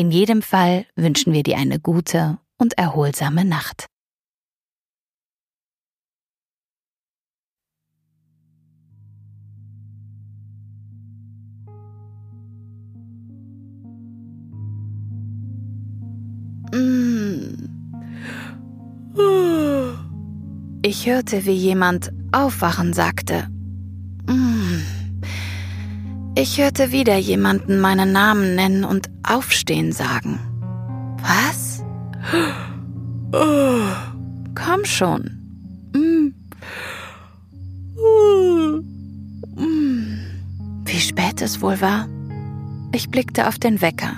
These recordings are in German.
In jedem Fall wünschen wir dir eine gute und erholsame Nacht. Ich hörte, wie jemand Aufwachen sagte. Ich hörte wieder jemanden meinen Namen nennen und Aufstehen sagen. Was? Komm schon. Wie spät es wohl war? Ich blickte auf den Wecker,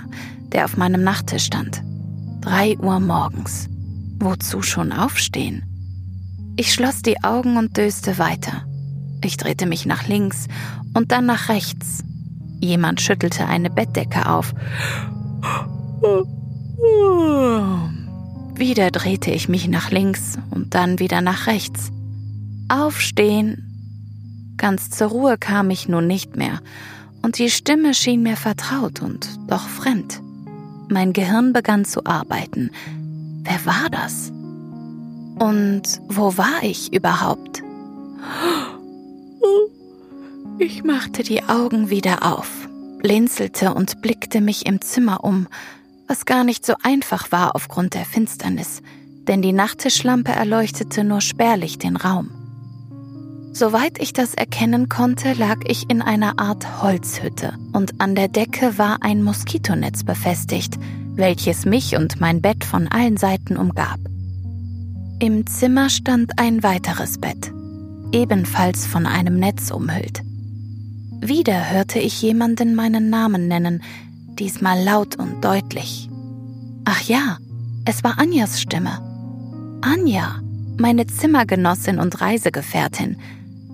der auf meinem Nachttisch stand. Drei Uhr morgens. Wozu schon aufstehen? Ich schloss die Augen und döste weiter. Ich drehte mich nach links und dann nach rechts. Jemand schüttelte eine Bettdecke auf. Wieder drehte ich mich nach links und dann wieder nach rechts. Aufstehen. Ganz zur Ruhe kam ich nun nicht mehr, und die Stimme schien mir vertraut und doch fremd. Mein Gehirn begann zu arbeiten. Wer war das? Und wo war ich überhaupt? Ich machte die Augen wieder auf, blinzelte und blickte mich im Zimmer um, was gar nicht so einfach war aufgrund der Finsternis, denn die Nachttischlampe erleuchtete nur spärlich den Raum. Soweit ich das erkennen konnte, lag ich in einer Art Holzhütte und an der Decke war ein Moskitonetz befestigt, welches mich und mein Bett von allen Seiten umgab. Im Zimmer stand ein weiteres Bett, ebenfalls von einem Netz umhüllt. Wieder hörte ich jemanden meinen Namen nennen, diesmal laut und deutlich. Ach ja, es war Anjas Stimme. Anja, meine Zimmergenossin und Reisegefährtin.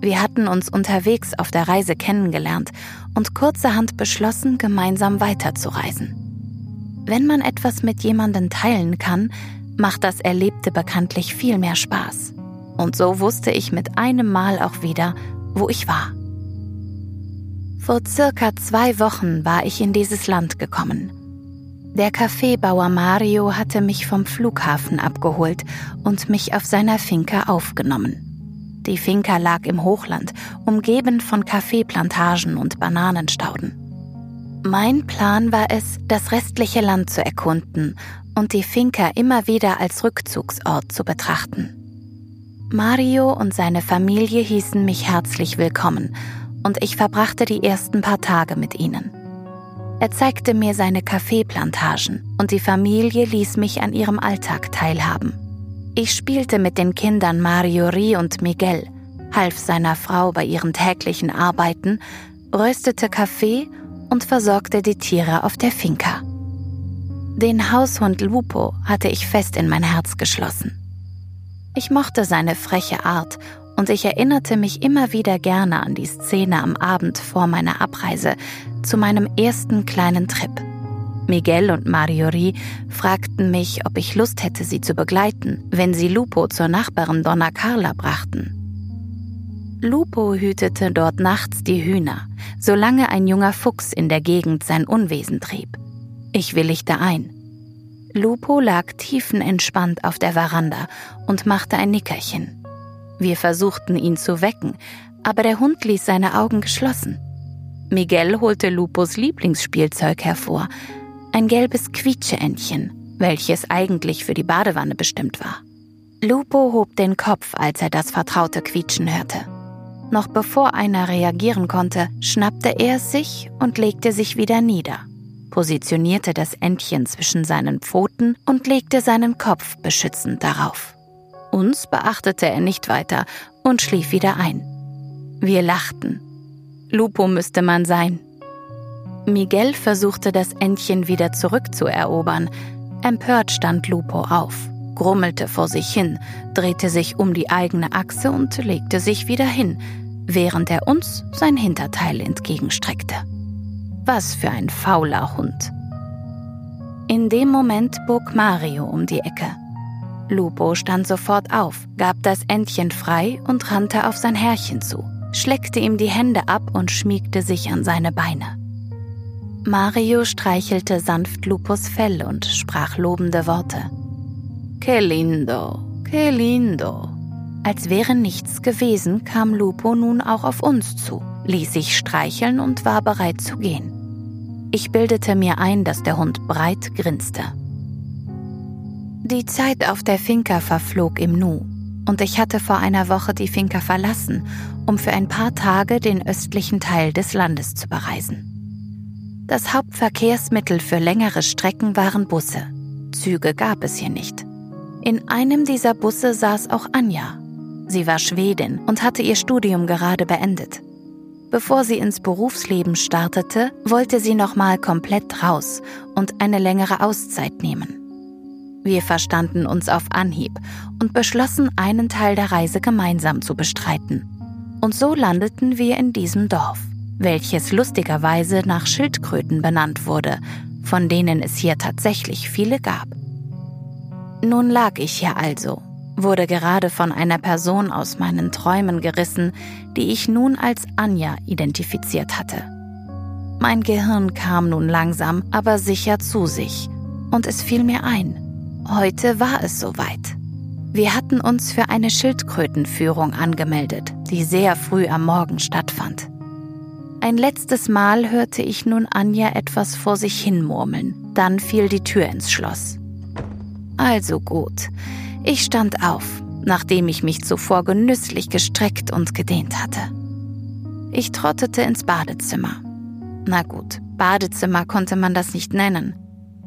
Wir hatten uns unterwegs auf der Reise kennengelernt und kurzerhand beschlossen, gemeinsam weiterzureisen. Wenn man etwas mit jemandem teilen kann, macht das Erlebte bekanntlich viel mehr Spaß. Und so wusste ich mit einem Mal auch wieder, wo ich war. Vor circa zwei Wochen war ich in dieses Land gekommen. Der Kaffeebauer Mario hatte mich vom Flughafen abgeholt und mich auf seiner Finca aufgenommen. Die Finca lag im Hochland, umgeben von Kaffeeplantagen und Bananenstauden. Mein Plan war es, das restliche Land zu erkunden und die Finca immer wieder als Rückzugsort zu betrachten. Mario und seine Familie hießen mich herzlich willkommen und ich verbrachte die ersten paar Tage mit ihnen. Er zeigte mir seine Kaffeeplantagen und die Familie ließ mich an ihrem Alltag teilhaben. Ich spielte mit den Kindern Mariori und Miguel, half seiner Frau bei ihren täglichen Arbeiten, röstete Kaffee und versorgte die Tiere auf der Finca. Den Haushund Lupo hatte ich fest in mein Herz geschlossen. Ich mochte seine freche Art und ich erinnerte mich immer wieder gerne an die Szene am Abend vor meiner Abreise zu meinem ersten kleinen Trip. Miguel und Mariori fragten mich, ob ich Lust hätte, sie zu begleiten, wenn sie Lupo zur Nachbarin Donna Carla brachten. Lupo hütete dort nachts die Hühner, solange ein junger Fuchs in der Gegend sein Unwesen trieb. Ich willigte ein. Lupo lag tiefenentspannt auf der Veranda und machte ein Nickerchen. Wir versuchten ihn zu wecken, aber der Hund ließ seine Augen geschlossen. Miguel holte Lupos Lieblingsspielzeug hervor, ein gelbes Quietscheentchen, welches eigentlich für die Badewanne bestimmt war. Lupo hob den Kopf, als er das vertraute Quietschen hörte. Noch bevor einer reagieren konnte, schnappte er es sich und legte sich wieder nieder, positionierte das Entchen zwischen seinen Pfoten und legte seinen Kopf beschützend darauf. Uns beachtete er nicht weiter und schlief wieder ein. Wir lachten. Lupo müsste man sein. Miguel versuchte das Entchen wieder zurückzuerobern, Empört stand Lupo auf, grummelte vor sich hin, drehte sich um die eigene Achse und legte sich wieder hin, während er uns sein Hinterteil entgegenstreckte. Was für ein fauler Hund. In dem Moment bog Mario um die Ecke. Lupo stand sofort auf, gab das Entchen frei und rannte auf sein Herrchen zu, schleckte ihm die Hände ab und schmiegte sich an seine Beine. Mario streichelte sanft Lupos Fell und sprach lobende Worte. Que lindo, que lindo. Als wäre nichts gewesen, kam Lupo nun auch auf uns zu, ließ sich streicheln und war bereit zu gehen. Ich bildete mir ein, dass der Hund breit grinste. Die Zeit auf der Finca verflog im Nu, und ich hatte vor einer Woche die Finca verlassen, um für ein paar Tage den östlichen Teil des Landes zu bereisen. Das Hauptverkehrsmittel für längere Strecken waren Busse. Züge gab es hier nicht. In einem dieser Busse saß auch Anja, Sie war Schwedin und hatte ihr Studium gerade beendet. Bevor sie ins Berufsleben startete, wollte sie nochmal komplett raus und eine längere Auszeit nehmen. Wir verstanden uns auf Anhieb und beschlossen, einen Teil der Reise gemeinsam zu bestreiten. Und so landeten wir in diesem Dorf, welches lustigerweise nach Schildkröten benannt wurde, von denen es hier tatsächlich viele gab. Nun lag ich hier also wurde gerade von einer Person aus meinen Träumen gerissen, die ich nun als Anja identifiziert hatte. Mein Gehirn kam nun langsam, aber sicher zu sich, und es fiel mir ein, heute war es soweit. Wir hatten uns für eine Schildkrötenführung angemeldet, die sehr früh am Morgen stattfand. Ein letztes Mal hörte ich nun Anja etwas vor sich hin murmeln, dann fiel die Tür ins Schloss. Also gut, ich stand auf, nachdem ich mich zuvor genüsslich gestreckt und gedehnt hatte. Ich trottete ins Badezimmer. Na gut, Badezimmer konnte man das nicht nennen.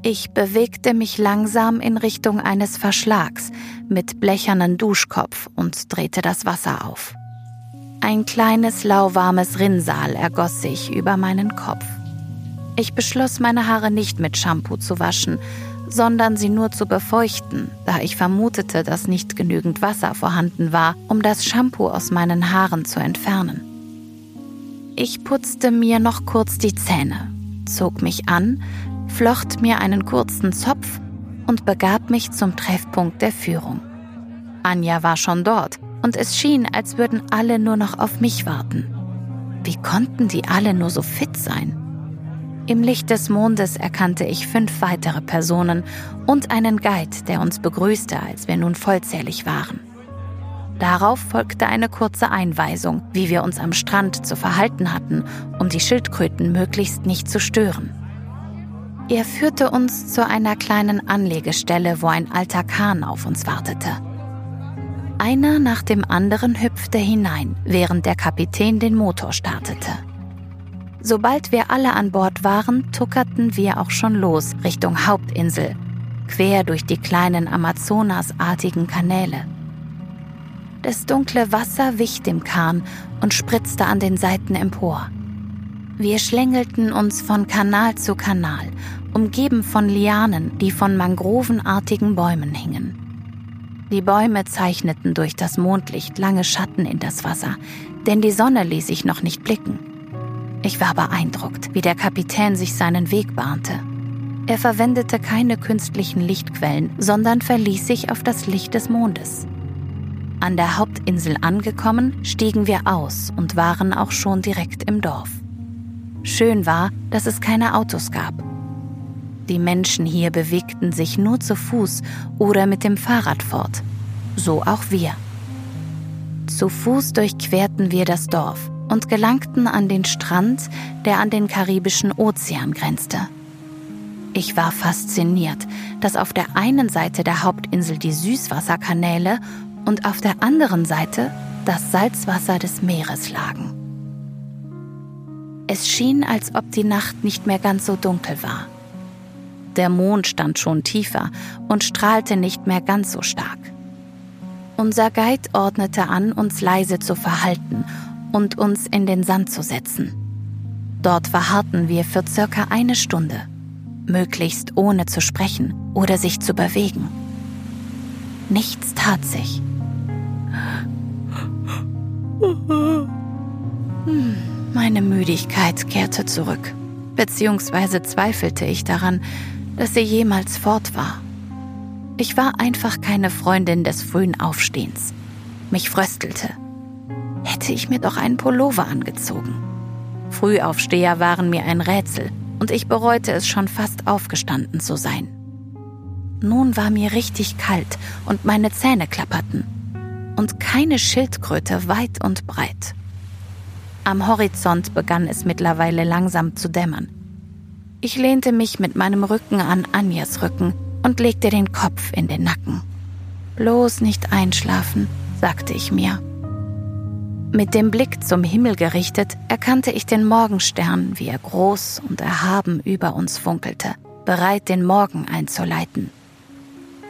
Ich bewegte mich langsam in Richtung eines Verschlags mit blechernen Duschkopf und drehte das Wasser auf. Ein kleines lauwarmes Rinnsal ergoss sich über meinen Kopf. Ich beschloss, meine Haare nicht mit Shampoo zu waschen, sondern sie nur zu befeuchten, da ich vermutete, dass nicht genügend Wasser vorhanden war, um das Shampoo aus meinen Haaren zu entfernen. Ich putzte mir noch kurz die Zähne, zog mich an, flocht mir einen kurzen Zopf und begab mich zum Treffpunkt der Führung. Anja war schon dort und es schien, als würden alle nur noch auf mich warten. Wie konnten die alle nur so fit sein? Im Licht des Mondes erkannte ich fünf weitere Personen und einen Guide, der uns begrüßte, als wir nun vollzählig waren. Darauf folgte eine kurze Einweisung, wie wir uns am Strand zu verhalten hatten, um die Schildkröten möglichst nicht zu stören. Er führte uns zu einer kleinen Anlegestelle, wo ein alter Kahn auf uns wartete. Einer nach dem anderen hüpfte hinein, während der Kapitän den Motor startete. Sobald wir alle an Bord waren, tuckerten wir auch schon los Richtung Hauptinsel, quer durch die kleinen Amazonasartigen Kanäle. Das dunkle Wasser wich dem Kahn und spritzte an den Seiten empor. Wir schlängelten uns von Kanal zu Kanal, umgeben von Lianen, die von mangrovenartigen Bäumen hingen. Die Bäume zeichneten durch das Mondlicht lange Schatten in das Wasser, denn die Sonne ließ sich noch nicht blicken. Ich war beeindruckt, wie der Kapitän sich seinen Weg bahnte. Er verwendete keine künstlichen Lichtquellen, sondern verließ sich auf das Licht des Mondes. An der Hauptinsel angekommen, stiegen wir aus und waren auch schon direkt im Dorf. Schön war, dass es keine Autos gab. Die Menschen hier bewegten sich nur zu Fuß oder mit dem Fahrrad fort. So auch wir. Zu Fuß durchquerten wir das Dorf und gelangten an den Strand, der an den Karibischen Ozean grenzte. Ich war fasziniert, dass auf der einen Seite der Hauptinsel die Süßwasserkanäle und auf der anderen Seite das Salzwasser des Meeres lagen. Es schien, als ob die Nacht nicht mehr ganz so dunkel war. Der Mond stand schon tiefer und strahlte nicht mehr ganz so stark. Unser Guide ordnete an, uns leise zu verhalten und uns in den Sand zu setzen. Dort verharrten wir für circa eine Stunde. möglichst ohne zu sprechen oder sich zu bewegen. Nichts tat sich. Hm, meine Müdigkeit kehrte zurück, beziehungsweise zweifelte ich daran, dass sie jemals fort war. Ich war einfach keine Freundin des frühen Aufstehens. Mich fröstelte. Hätte ich mir doch einen Pullover angezogen. Frühaufsteher waren mir ein Rätsel und ich bereute es schon fast aufgestanden zu sein. Nun war mir richtig kalt und meine Zähne klapperten. Und keine Schildkröte weit und breit. Am Horizont begann es mittlerweile langsam zu dämmern. Ich lehnte mich mit meinem Rücken an Anjas Rücken und legte den Kopf in den Nacken. Bloß nicht einschlafen, sagte ich mir. Mit dem Blick zum Himmel gerichtet, erkannte ich den Morgenstern, wie er groß und erhaben über uns funkelte, bereit, den Morgen einzuleiten.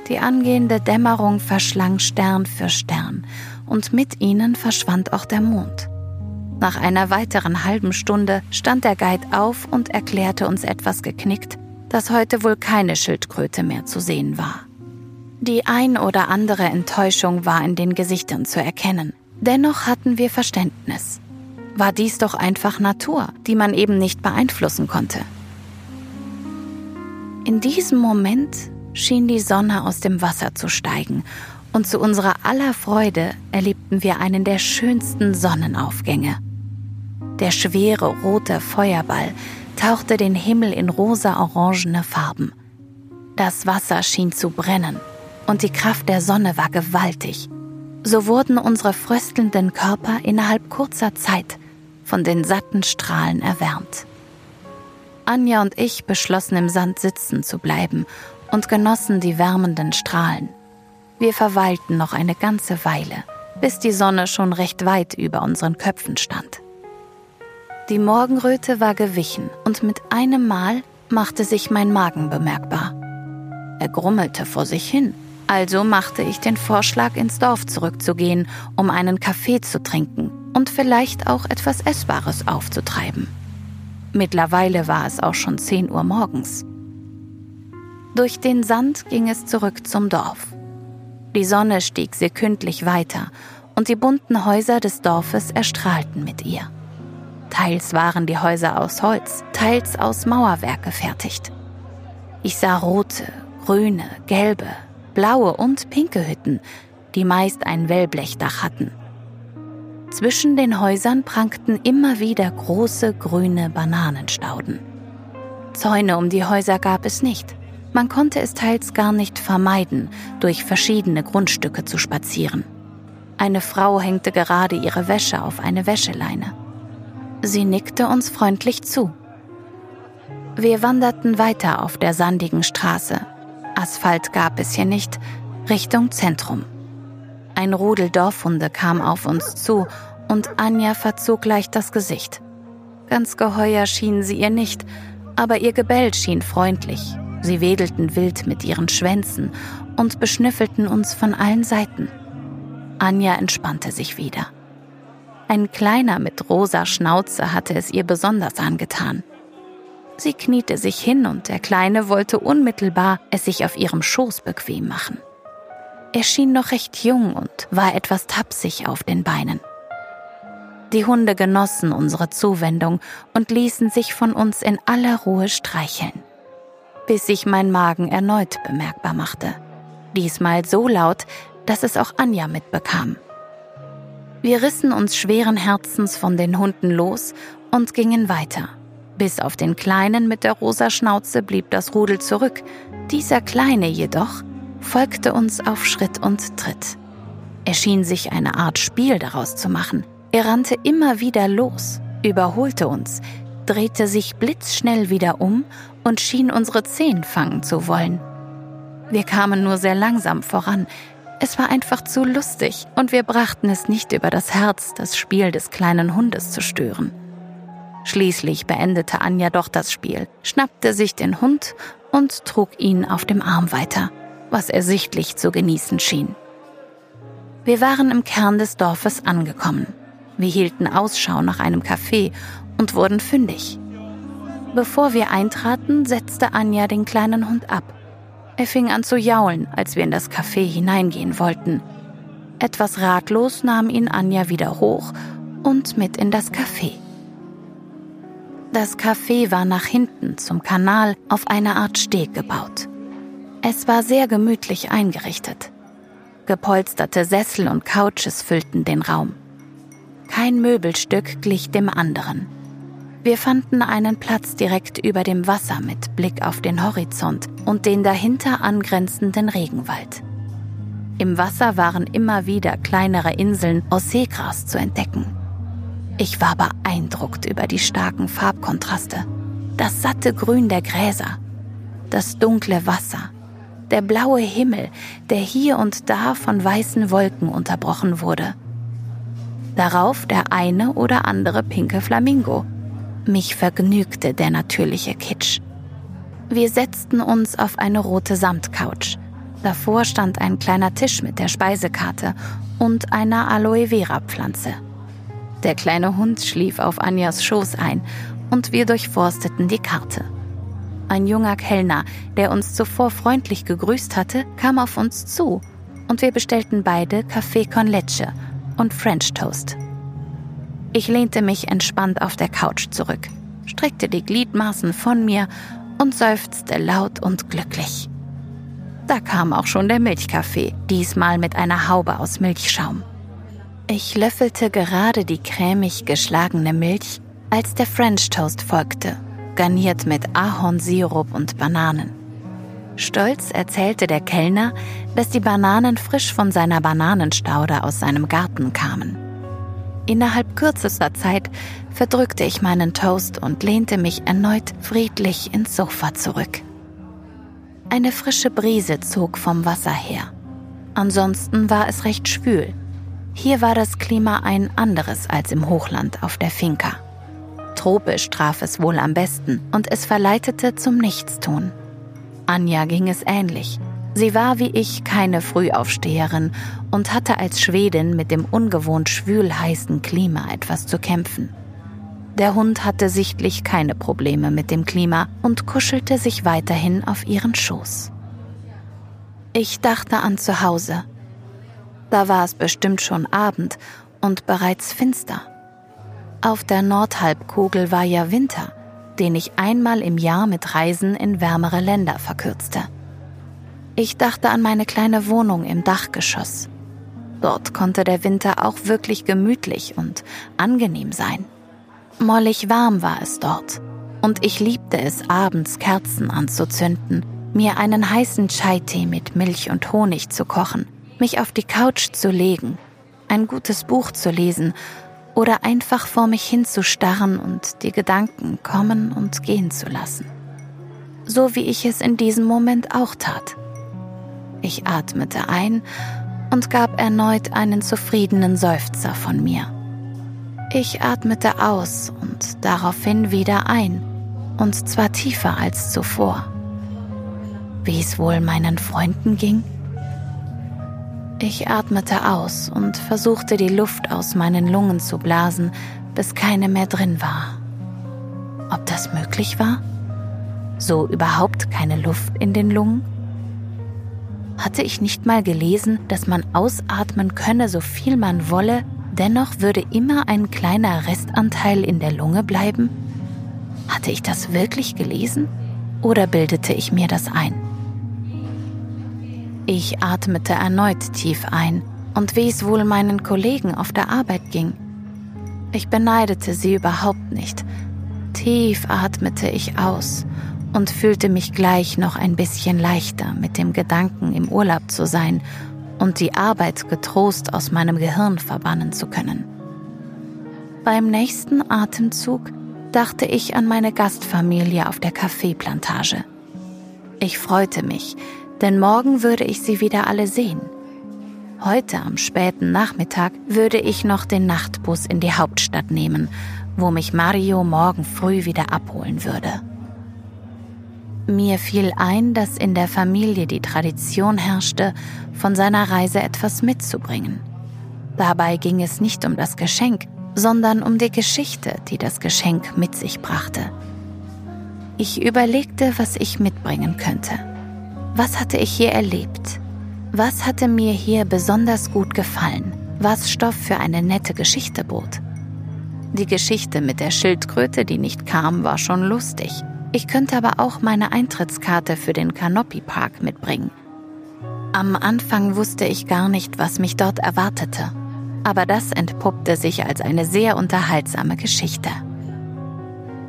Die angehende Dämmerung verschlang Stern für Stern, und mit ihnen verschwand auch der Mond. Nach einer weiteren halben Stunde stand der Guide auf und erklärte uns etwas geknickt, dass heute wohl keine Schildkröte mehr zu sehen war. Die ein oder andere Enttäuschung war in den Gesichtern zu erkennen. Dennoch hatten wir Verständnis. War dies doch einfach Natur, die man eben nicht beeinflussen konnte. In diesem Moment schien die Sonne aus dem Wasser zu steigen, und zu unserer aller Freude erlebten wir einen der schönsten Sonnenaufgänge. Der schwere rote Feuerball tauchte den Himmel in rosa-orangene Farben. Das Wasser schien zu brennen und die Kraft der Sonne war gewaltig. So wurden unsere fröstelnden Körper innerhalb kurzer Zeit von den satten Strahlen erwärmt. Anja und ich beschlossen im Sand sitzen zu bleiben und genossen die wärmenden Strahlen. Wir verweilten noch eine ganze Weile, bis die Sonne schon recht weit über unseren Köpfen stand. Die Morgenröte war gewichen und mit einem Mal machte sich mein Magen bemerkbar. Er grummelte vor sich hin, also machte ich den Vorschlag, ins Dorf zurückzugehen, um einen Kaffee zu trinken und vielleicht auch etwas Essbares aufzutreiben. Mittlerweile war es auch schon 10 Uhr morgens. Durch den Sand ging es zurück zum Dorf. Die Sonne stieg sekündlich weiter und die bunten Häuser des Dorfes erstrahlten mit ihr. Teils waren die Häuser aus Holz, teils aus Mauerwerk gefertigt. Ich sah rote, grüne, gelbe, blaue und pinke Hütten, die meist ein Wellblechdach hatten. Zwischen den Häusern prangten immer wieder große grüne Bananenstauden. Zäune um die Häuser gab es nicht. Man konnte es teils gar nicht vermeiden, durch verschiedene Grundstücke zu spazieren. Eine Frau hängte gerade ihre Wäsche auf eine Wäscheleine. Sie nickte uns freundlich zu. Wir wanderten weiter auf der sandigen Straße. Asphalt gab es hier nicht, Richtung Zentrum. Ein Rudel Dorfhunde kam auf uns zu und Anja verzog leicht das Gesicht. Ganz geheuer schienen sie ihr nicht, aber ihr Gebell schien freundlich. Sie wedelten wild mit ihren Schwänzen und beschnüffelten uns von allen Seiten. Anja entspannte sich wieder. Ein kleiner mit rosa Schnauze hatte es ihr besonders angetan. Sie kniete sich hin und der Kleine wollte unmittelbar es sich auf ihrem Schoß bequem machen. Er schien noch recht jung und war etwas tapsig auf den Beinen. Die Hunde genossen unsere Zuwendung und ließen sich von uns in aller Ruhe streicheln, bis sich mein Magen erneut bemerkbar machte. Diesmal so laut, dass es auch Anja mitbekam. Wir rissen uns schweren Herzens von den Hunden los und gingen weiter. Bis auf den Kleinen mit der rosa Schnauze blieb das Rudel zurück. Dieser Kleine jedoch folgte uns auf Schritt und Tritt. Er schien sich eine Art Spiel daraus zu machen. Er rannte immer wieder los, überholte uns, drehte sich blitzschnell wieder um und schien unsere Zehen fangen zu wollen. Wir kamen nur sehr langsam voran, es war einfach zu lustig und wir brachten es nicht über das Herz, das Spiel des kleinen Hundes zu stören. Schließlich beendete Anja doch das Spiel, schnappte sich den Hund und trug ihn auf dem Arm weiter, was er sichtlich zu genießen schien. Wir waren im Kern des Dorfes angekommen. Wir hielten Ausschau nach einem Café und wurden fündig. Bevor wir eintraten, setzte Anja den kleinen Hund ab. Er fing an zu jaulen, als wir in das Café hineingehen wollten. Etwas ratlos nahm ihn Anja wieder hoch und mit in das Café. Das Café war nach hinten zum Kanal auf eine Art Steg gebaut. Es war sehr gemütlich eingerichtet. Gepolsterte Sessel und Couches füllten den Raum. Kein Möbelstück glich dem anderen. Wir fanden einen Platz direkt über dem Wasser mit Blick auf den Horizont und den dahinter angrenzenden Regenwald. Im Wasser waren immer wieder kleinere Inseln aus Seegras zu entdecken. Ich war beeindruckt über die starken Farbkontraste. Das satte Grün der Gräser, das dunkle Wasser, der blaue Himmel, der hier und da von weißen Wolken unterbrochen wurde. Darauf der eine oder andere pinke Flamingo, mich vergnügte der natürliche Kitsch. Wir setzten uns auf eine rote Samtcouch. Davor stand ein kleiner Tisch mit der Speisekarte und einer Aloe Vera Pflanze. Der kleine Hund schlief auf Anjas Schoß ein und wir durchforsteten die Karte. Ein junger Kellner, der uns zuvor freundlich gegrüßt hatte, kam auf uns zu und wir bestellten beide Kaffee con leche und French Toast. Ich lehnte mich entspannt auf der Couch zurück, streckte die Gliedmaßen von mir und seufzte laut und glücklich. Da kam auch schon der Milchkaffee, diesmal mit einer Haube aus Milchschaum. Ich löffelte gerade die cremig geschlagene Milch, als der French Toast folgte, garniert mit Ahornsirup und Bananen. Stolz erzählte der Kellner, dass die Bananen frisch von seiner Bananenstaude aus seinem Garten kamen. Innerhalb kürzester Zeit verdrückte ich meinen Toast und lehnte mich erneut friedlich ins Sofa zurück. Eine frische Brise zog vom Wasser her. Ansonsten war es recht schwül. Hier war das Klima ein anderes als im Hochland auf der Finca. Tropisch traf es wohl am besten und es verleitete zum Nichtstun. Anja ging es ähnlich. Sie war wie ich keine Frühaufsteherin und hatte als Schwedin mit dem ungewohnt schwül heißen Klima etwas zu kämpfen. Der Hund hatte sichtlich keine Probleme mit dem Klima und kuschelte sich weiterhin auf ihren Schoß. Ich dachte an zu Hause. Da war es bestimmt schon Abend und bereits finster. Auf der Nordhalbkugel war ja Winter, den ich einmal im Jahr mit Reisen in wärmere Länder verkürzte. Ich dachte an meine kleine Wohnung im Dachgeschoss. Dort konnte der Winter auch wirklich gemütlich und angenehm sein. Mollig warm war es dort, und ich liebte es, abends Kerzen anzuzünden, mir einen heißen Chai-Tee mit Milch und Honig zu kochen, mich auf die Couch zu legen, ein gutes Buch zu lesen oder einfach vor mich hinzustarren und die Gedanken kommen und gehen zu lassen. So wie ich es in diesem Moment auch tat. Ich atmete ein und gab erneut einen zufriedenen Seufzer von mir. Ich atmete aus und daraufhin wieder ein, und zwar tiefer als zuvor. Wie es wohl meinen Freunden ging? Ich atmete aus und versuchte die Luft aus meinen Lungen zu blasen, bis keine mehr drin war. Ob das möglich war? So überhaupt keine Luft in den Lungen? Hatte ich nicht mal gelesen, dass man ausatmen könne, so viel man wolle, dennoch würde immer ein kleiner Restanteil in der Lunge bleiben? Hatte ich das wirklich gelesen? Oder bildete ich mir das ein? Ich atmete erneut tief ein und wie es wohl meinen Kollegen auf der Arbeit ging. Ich beneidete sie überhaupt nicht. Tief atmete ich aus und fühlte mich gleich noch ein bisschen leichter mit dem Gedanken, im Urlaub zu sein und die Arbeit getrost aus meinem Gehirn verbannen zu können. Beim nächsten Atemzug dachte ich an meine Gastfamilie auf der Kaffeeplantage. Ich freute mich, denn morgen würde ich sie wieder alle sehen. Heute am späten Nachmittag würde ich noch den Nachtbus in die Hauptstadt nehmen, wo mich Mario morgen früh wieder abholen würde. Mir fiel ein, dass in der Familie die Tradition herrschte, von seiner Reise etwas mitzubringen. Dabei ging es nicht um das Geschenk, sondern um die Geschichte, die das Geschenk mit sich brachte. Ich überlegte, was ich mitbringen könnte. Was hatte ich hier erlebt? Was hatte mir hier besonders gut gefallen? Was Stoff für eine nette Geschichte bot? Die Geschichte mit der Schildkröte, die nicht kam, war schon lustig. Ich könnte aber auch meine Eintrittskarte für den Canopy Park mitbringen. Am Anfang wusste ich gar nicht, was mich dort erwartete. Aber das entpuppte sich als eine sehr unterhaltsame Geschichte.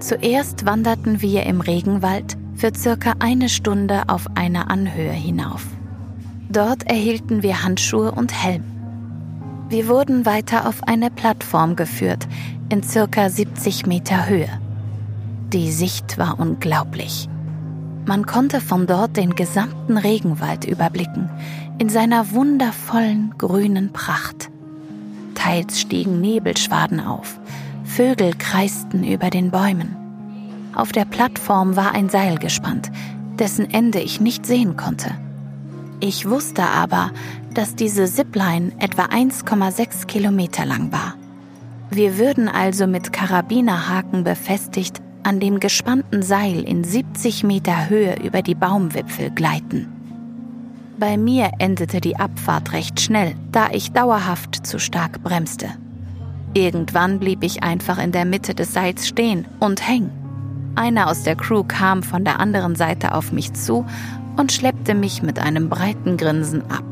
Zuerst wanderten wir im Regenwald für circa eine Stunde auf eine Anhöhe hinauf. Dort erhielten wir Handschuhe und Helm. Wir wurden weiter auf eine Plattform geführt, in circa 70 Meter Höhe. Die Sicht war unglaublich. Man konnte von dort den gesamten Regenwald überblicken, in seiner wundervollen grünen Pracht. Teils stiegen Nebelschwaden auf, Vögel kreisten über den Bäumen. Auf der Plattform war ein Seil gespannt, dessen Ende ich nicht sehen konnte. Ich wusste aber, dass diese Zipline etwa 1,6 Kilometer lang war. Wir würden also mit Karabinerhaken befestigt an dem gespannten Seil in 70 Meter Höhe über die Baumwipfel gleiten. Bei mir endete die Abfahrt recht schnell, da ich dauerhaft zu stark bremste. Irgendwann blieb ich einfach in der Mitte des Seils stehen und hängen. Einer aus der Crew kam von der anderen Seite auf mich zu und schleppte mich mit einem breiten Grinsen ab.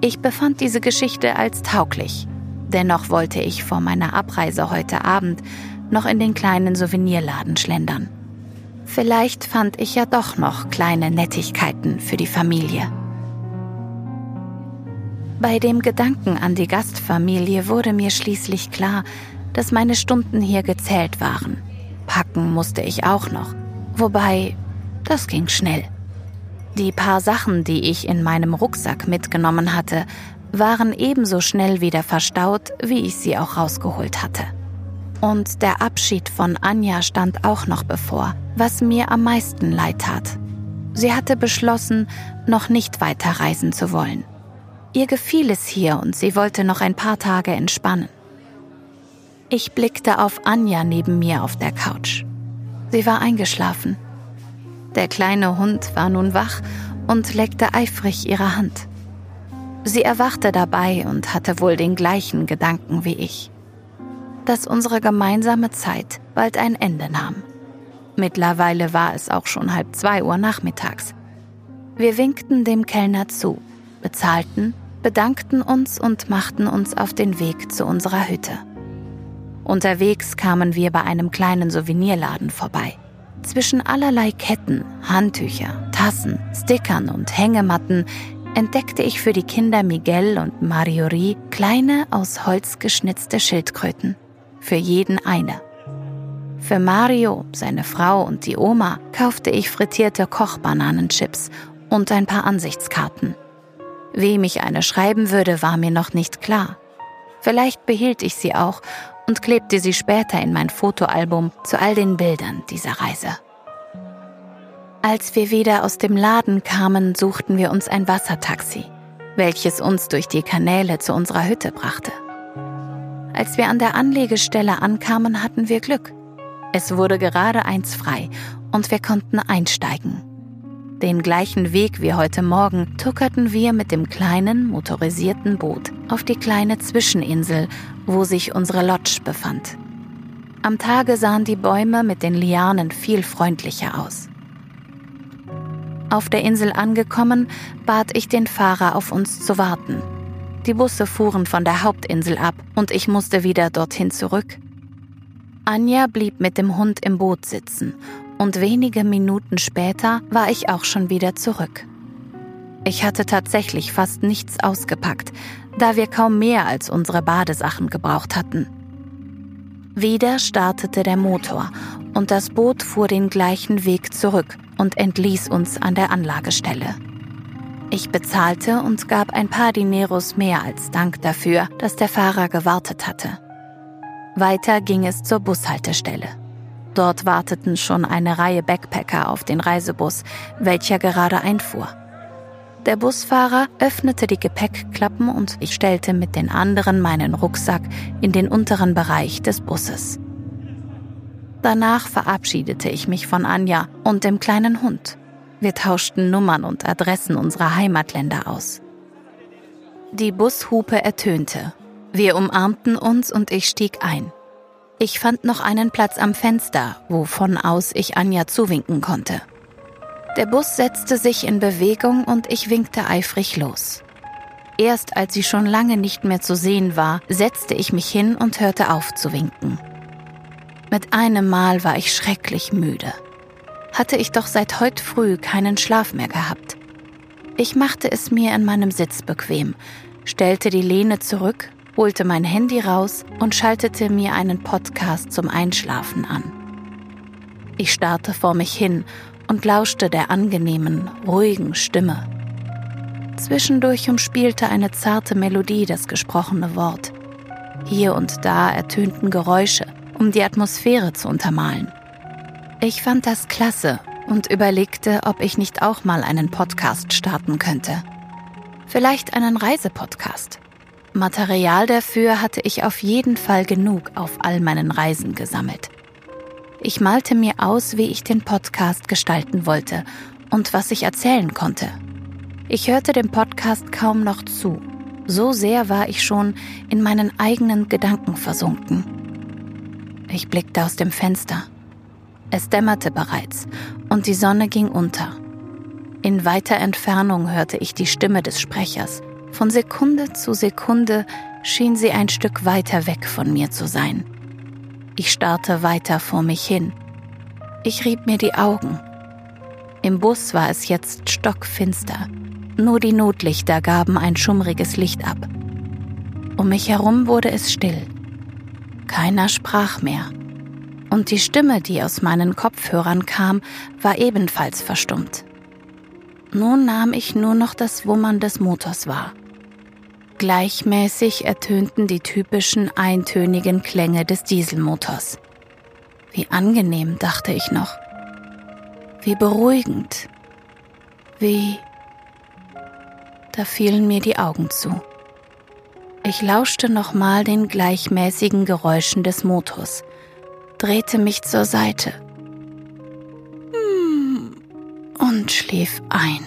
Ich befand diese Geschichte als tauglich. Dennoch wollte ich vor meiner Abreise heute Abend noch in den kleinen Souvenirladen schlendern. Vielleicht fand ich ja doch noch kleine Nettigkeiten für die Familie. Bei dem Gedanken an die Gastfamilie wurde mir schließlich klar, dass meine Stunden hier gezählt waren. Packen musste ich auch noch, wobei das ging schnell. Die paar Sachen, die ich in meinem Rucksack mitgenommen hatte, waren ebenso schnell wieder verstaut, wie ich sie auch rausgeholt hatte. Und der Abschied von Anja stand auch noch bevor, was mir am meisten leid tat. Sie hatte beschlossen, noch nicht weiter reisen zu wollen. Ihr gefiel es hier und sie wollte noch ein paar Tage entspannen. Ich blickte auf Anja neben mir auf der Couch. Sie war eingeschlafen. Der kleine Hund war nun wach und leckte eifrig ihre Hand. Sie erwachte dabei und hatte wohl den gleichen Gedanken wie ich. Dass unsere gemeinsame Zeit bald ein Ende nahm. Mittlerweile war es auch schon halb zwei Uhr nachmittags. Wir winkten dem Kellner zu, bezahlten, bedankten uns und machten uns auf den Weg zu unserer Hütte. Unterwegs kamen wir bei einem kleinen Souvenirladen vorbei. Zwischen allerlei Ketten, Handtücher, Tassen, Stickern und Hängematten entdeckte ich für die Kinder Miguel und Mariori kleine aus Holz geschnitzte Schildkröten. Für jeden eine. Für Mario, seine Frau und die Oma kaufte ich frittierte Kochbananenchips und ein paar Ansichtskarten. Wem ich eine schreiben würde, war mir noch nicht klar. Vielleicht behielt ich sie auch und klebte sie später in mein Fotoalbum zu all den Bildern dieser Reise. Als wir wieder aus dem Laden kamen, suchten wir uns ein Wassertaxi, welches uns durch die Kanäle zu unserer Hütte brachte. Als wir an der Anlegestelle ankamen, hatten wir Glück. Es wurde gerade eins frei und wir konnten einsteigen. Den gleichen Weg wie heute Morgen tuckerten wir mit dem kleinen motorisierten Boot auf die kleine Zwischeninsel, wo sich unsere Lodge befand. Am Tage sahen die Bäume mit den Lianen viel freundlicher aus. Auf der Insel angekommen, bat ich den Fahrer, auf uns zu warten. Die Busse fuhren von der Hauptinsel ab und ich musste wieder dorthin zurück. Anja blieb mit dem Hund im Boot sitzen und wenige Minuten später war ich auch schon wieder zurück. Ich hatte tatsächlich fast nichts ausgepackt, da wir kaum mehr als unsere Badesachen gebraucht hatten. Wieder startete der Motor und das Boot fuhr den gleichen Weg zurück und entließ uns an der Anlagestelle. Ich bezahlte und gab ein paar Dineros mehr als Dank dafür, dass der Fahrer gewartet hatte. Weiter ging es zur Bushaltestelle. Dort warteten schon eine Reihe Backpacker auf den Reisebus, welcher gerade einfuhr. Der Busfahrer öffnete die Gepäckklappen und ich stellte mit den anderen meinen Rucksack in den unteren Bereich des Busses. Danach verabschiedete ich mich von Anja und dem kleinen Hund. Wir tauschten Nummern und Adressen unserer Heimatländer aus. Die Bushupe ertönte. Wir umarmten uns und ich stieg ein. Ich fand noch einen Platz am Fenster, wovon aus ich Anja zuwinken konnte. Der Bus setzte sich in Bewegung und ich winkte eifrig los. Erst als sie schon lange nicht mehr zu sehen war, setzte ich mich hin und hörte auf zu winken. Mit einem Mal war ich schrecklich müde hatte ich doch seit heute früh keinen Schlaf mehr gehabt. Ich machte es mir in meinem Sitz bequem, stellte die Lehne zurück, holte mein Handy raus und schaltete mir einen Podcast zum Einschlafen an. Ich starrte vor mich hin und lauschte der angenehmen, ruhigen Stimme. Zwischendurch umspielte eine zarte Melodie das gesprochene Wort. Hier und da ertönten Geräusche, um die Atmosphäre zu untermalen. Ich fand das klasse und überlegte, ob ich nicht auch mal einen Podcast starten könnte. Vielleicht einen Reisepodcast. Material dafür hatte ich auf jeden Fall genug auf all meinen Reisen gesammelt. Ich malte mir aus, wie ich den Podcast gestalten wollte und was ich erzählen konnte. Ich hörte dem Podcast kaum noch zu. So sehr war ich schon in meinen eigenen Gedanken versunken. Ich blickte aus dem Fenster. Es dämmerte bereits und die Sonne ging unter. In weiter Entfernung hörte ich die Stimme des Sprechers. Von Sekunde zu Sekunde schien sie ein Stück weiter weg von mir zu sein. Ich starrte weiter vor mich hin. Ich rieb mir die Augen. Im Bus war es jetzt stockfinster. Nur die Notlichter gaben ein schummriges Licht ab. Um mich herum wurde es still. Keiner sprach mehr und die Stimme, die aus meinen Kopfhörern kam, war ebenfalls verstummt. Nun nahm ich nur noch das Wummern des Motors wahr. Gleichmäßig ertönten die typischen eintönigen Klänge des Dieselmotors. Wie angenehm, dachte ich noch. Wie beruhigend. Wie... Da fielen mir die Augen zu. Ich lauschte nochmal den gleichmäßigen Geräuschen des Motors, drehte mich zur Seite und schlief ein.